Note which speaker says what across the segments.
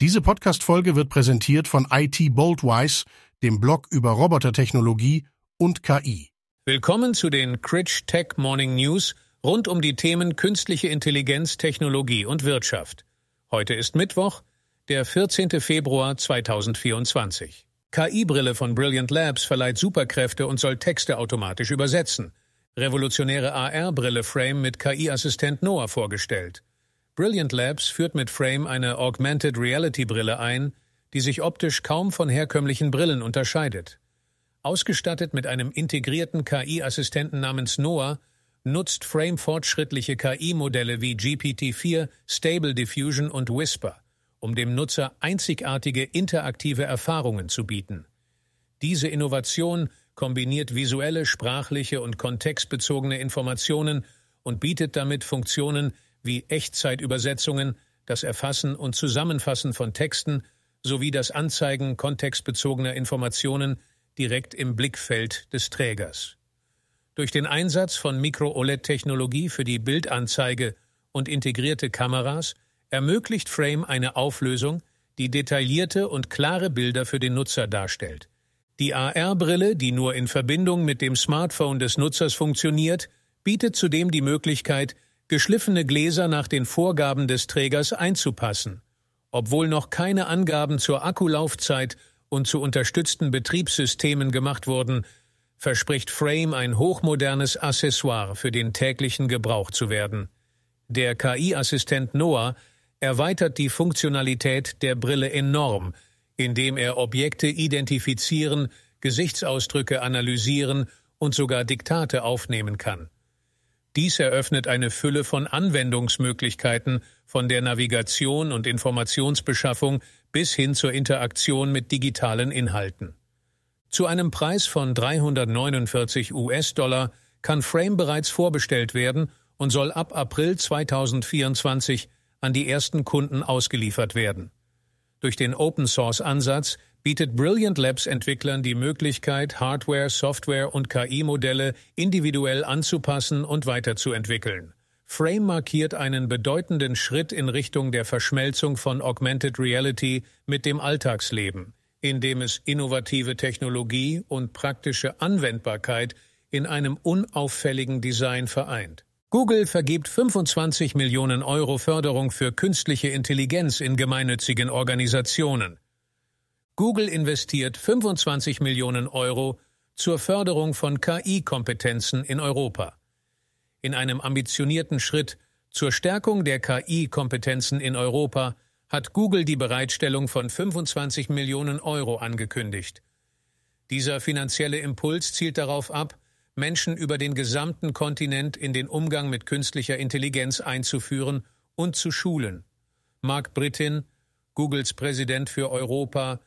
Speaker 1: Diese Podcast-Folge wird präsentiert von IT Boldwise, dem Blog über Robotertechnologie und KI.
Speaker 2: Willkommen zu den Critch Tech Morning News rund um die Themen künstliche Intelligenz, Technologie und Wirtschaft. Heute ist Mittwoch, der 14. Februar 2024. KI-Brille von Brilliant Labs verleiht Superkräfte und soll Texte automatisch übersetzen. Revolutionäre AR-Brille Frame mit KI-Assistent Noah vorgestellt. Brilliant Labs führt mit Frame eine Augmented Reality Brille ein, die sich optisch kaum von herkömmlichen Brillen unterscheidet. Ausgestattet mit einem integrierten KI-Assistenten namens Noah nutzt Frame fortschrittliche KI-Modelle wie GPT-4, Stable Diffusion und Whisper, um dem Nutzer einzigartige interaktive Erfahrungen zu bieten. Diese Innovation kombiniert visuelle, sprachliche und kontextbezogene Informationen und bietet damit Funktionen wie Echtzeitübersetzungen, das Erfassen und Zusammenfassen von Texten sowie das Anzeigen kontextbezogener Informationen direkt im Blickfeld des Trägers. Durch den Einsatz von Micro-OLED-Technologie für die Bildanzeige und integrierte Kameras ermöglicht Frame eine Auflösung, die detaillierte und klare Bilder für den Nutzer darstellt. Die AR-Brille, die nur in Verbindung mit dem Smartphone des Nutzers funktioniert, bietet zudem die Möglichkeit, geschliffene Gläser nach den Vorgaben des Trägers einzupassen. Obwohl noch keine Angaben zur Akkulaufzeit und zu unterstützten Betriebssystemen gemacht wurden, verspricht Frame ein hochmodernes Accessoire für den täglichen Gebrauch zu werden. Der KI-Assistent Noah erweitert die Funktionalität der Brille enorm, indem er Objekte identifizieren, Gesichtsausdrücke analysieren und sogar Diktate aufnehmen kann. Dies eröffnet eine Fülle von Anwendungsmöglichkeiten von der Navigation und Informationsbeschaffung bis hin zur Interaktion mit digitalen Inhalten. Zu einem Preis von 349 US-Dollar kann Frame bereits vorbestellt werden und soll ab April 2024 an die ersten Kunden ausgeliefert werden. Durch den Open-Source-Ansatz bietet Brilliant Labs Entwicklern die Möglichkeit, Hardware, Software und KI-Modelle individuell anzupassen und weiterzuentwickeln. Frame markiert einen bedeutenden Schritt in Richtung der Verschmelzung von Augmented Reality mit dem Alltagsleben, indem es innovative Technologie und praktische Anwendbarkeit in einem unauffälligen Design vereint. Google vergibt 25 Millionen Euro Förderung für künstliche Intelligenz in gemeinnützigen Organisationen. Google investiert 25 Millionen Euro zur Förderung von KI-Kompetenzen in Europa. In einem ambitionierten Schritt zur Stärkung der KI-Kompetenzen in Europa hat Google die Bereitstellung von 25 Millionen Euro angekündigt. Dieser finanzielle Impuls zielt darauf ab, Menschen über den gesamten Kontinent in den Umgang mit künstlicher Intelligenz einzuführen und zu schulen. Mark Brittin, Googles Präsident für Europa,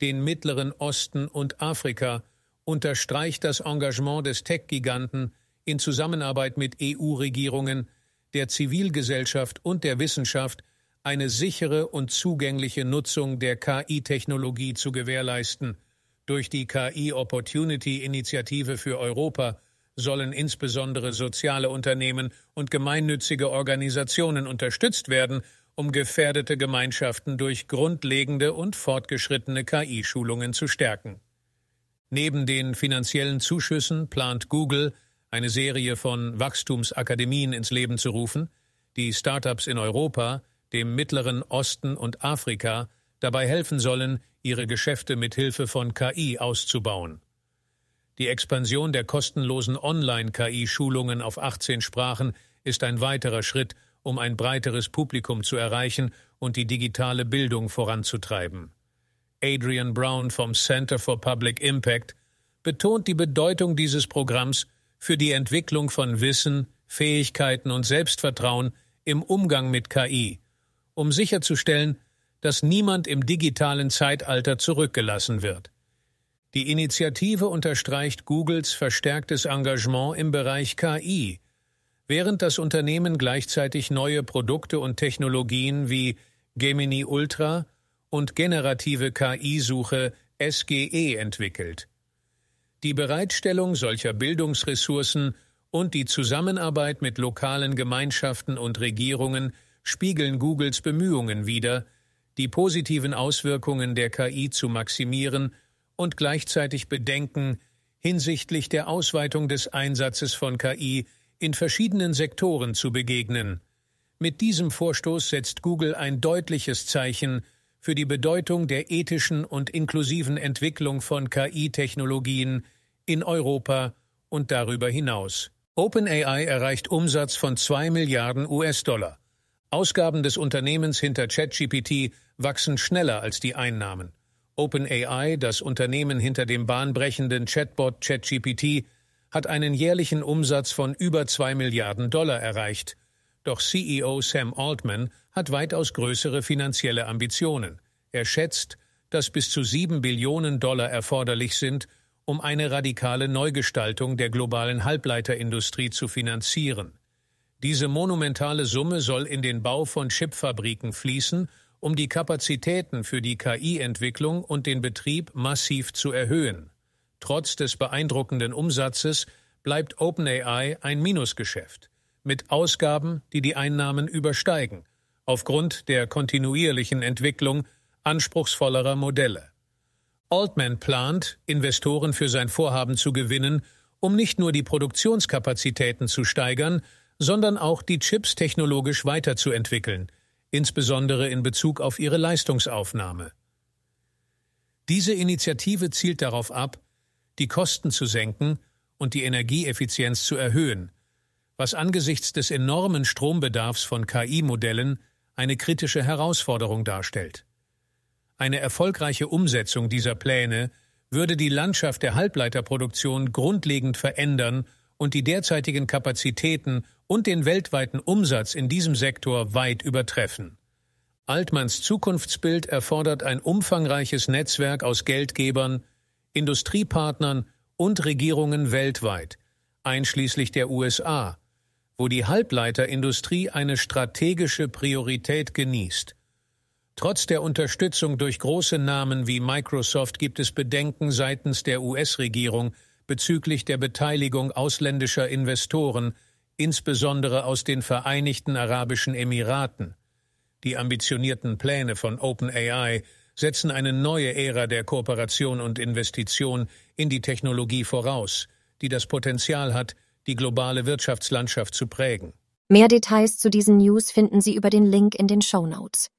Speaker 2: den Mittleren Osten und Afrika unterstreicht das Engagement des Tech-Giganten in Zusammenarbeit mit EU-Regierungen, der Zivilgesellschaft und der Wissenschaft eine sichere und zugängliche Nutzung der KI-Technologie zu gewährleisten. Durch die KI Opportunity Initiative für Europa sollen insbesondere soziale Unternehmen und gemeinnützige Organisationen unterstützt werden, um gefährdete Gemeinschaften durch grundlegende und fortgeschrittene KI-Schulungen zu stärken. Neben den finanziellen Zuschüssen plant Google, eine Serie von Wachstumsakademien ins Leben zu rufen, die Startups in Europa, dem Mittleren Osten und Afrika dabei helfen sollen, ihre Geschäfte mit Hilfe von KI auszubauen. Die Expansion der kostenlosen Online-KI-Schulungen auf 18 Sprachen ist ein weiterer Schritt, um ein breiteres Publikum zu erreichen und die digitale Bildung voranzutreiben. Adrian Brown vom Center for Public Impact betont die Bedeutung dieses Programms für die Entwicklung von Wissen, Fähigkeiten und Selbstvertrauen im Umgang mit KI, um sicherzustellen, dass niemand im digitalen Zeitalter zurückgelassen wird. Die Initiative unterstreicht Googles verstärktes Engagement im Bereich KI, während das Unternehmen gleichzeitig neue Produkte und Technologien wie Gemini Ultra und generative KI-Suche SGE entwickelt. Die Bereitstellung solcher Bildungsressourcen und die Zusammenarbeit mit lokalen Gemeinschaften und Regierungen spiegeln Googles Bemühungen wider, die positiven Auswirkungen der KI zu maximieren und gleichzeitig Bedenken hinsichtlich der Ausweitung des Einsatzes von KI in verschiedenen Sektoren zu begegnen. Mit diesem Vorstoß setzt Google ein deutliches Zeichen für die Bedeutung der ethischen und inklusiven Entwicklung von KI-Technologien in Europa und darüber hinaus. OpenAI erreicht Umsatz von 2 Milliarden US-Dollar. Ausgaben des Unternehmens hinter ChatGPT wachsen schneller als die Einnahmen. OpenAI, das Unternehmen hinter dem bahnbrechenden Chatbot ChatGPT, hat einen jährlichen Umsatz von über 2 Milliarden Dollar erreicht. Doch CEO Sam Altman hat weitaus größere finanzielle Ambitionen. Er schätzt, dass bis zu 7 Billionen Dollar erforderlich sind, um eine radikale Neugestaltung der globalen Halbleiterindustrie zu finanzieren. Diese monumentale Summe soll in den Bau von Chipfabriken fließen, um die Kapazitäten für die KI-Entwicklung und den Betrieb massiv zu erhöhen. Trotz des beeindruckenden Umsatzes bleibt OpenAI ein Minusgeschäft, mit Ausgaben, die die Einnahmen übersteigen, aufgrund der kontinuierlichen Entwicklung anspruchsvollerer Modelle. Altman plant, Investoren für sein Vorhaben zu gewinnen, um nicht nur die Produktionskapazitäten zu steigern, sondern auch die Chips technologisch weiterzuentwickeln, insbesondere in Bezug auf ihre Leistungsaufnahme. Diese Initiative zielt darauf ab, die Kosten zu senken und die Energieeffizienz zu erhöhen, was angesichts des enormen Strombedarfs von KI-Modellen eine kritische Herausforderung darstellt. Eine erfolgreiche Umsetzung dieser Pläne würde die Landschaft der Halbleiterproduktion grundlegend verändern und die derzeitigen Kapazitäten und den weltweiten Umsatz in diesem Sektor weit übertreffen. Altmanns Zukunftsbild erfordert ein umfangreiches Netzwerk aus Geldgebern, Industriepartnern und Regierungen weltweit, einschließlich der USA, wo die Halbleiterindustrie eine strategische Priorität genießt. Trotz der Unterstützung durch große Namen wie Microsoft gibt es Bedenken seitens der US-Regierung bezüglich der Beteiligung ausländischer Investoren, insbesondere aus den Vereinigten Arabischen Emiraten. Die ambitionierten Pläne von OpenAI setzen eine neue Ära der Kooperation und Investition in die Technologie voraus, die das Potenzial hat, die globale Wirtschaftslandschaft zu prägen.
Speaker 3: Mehr Details zu diesen News finden Sie über den Link in den Show Notes.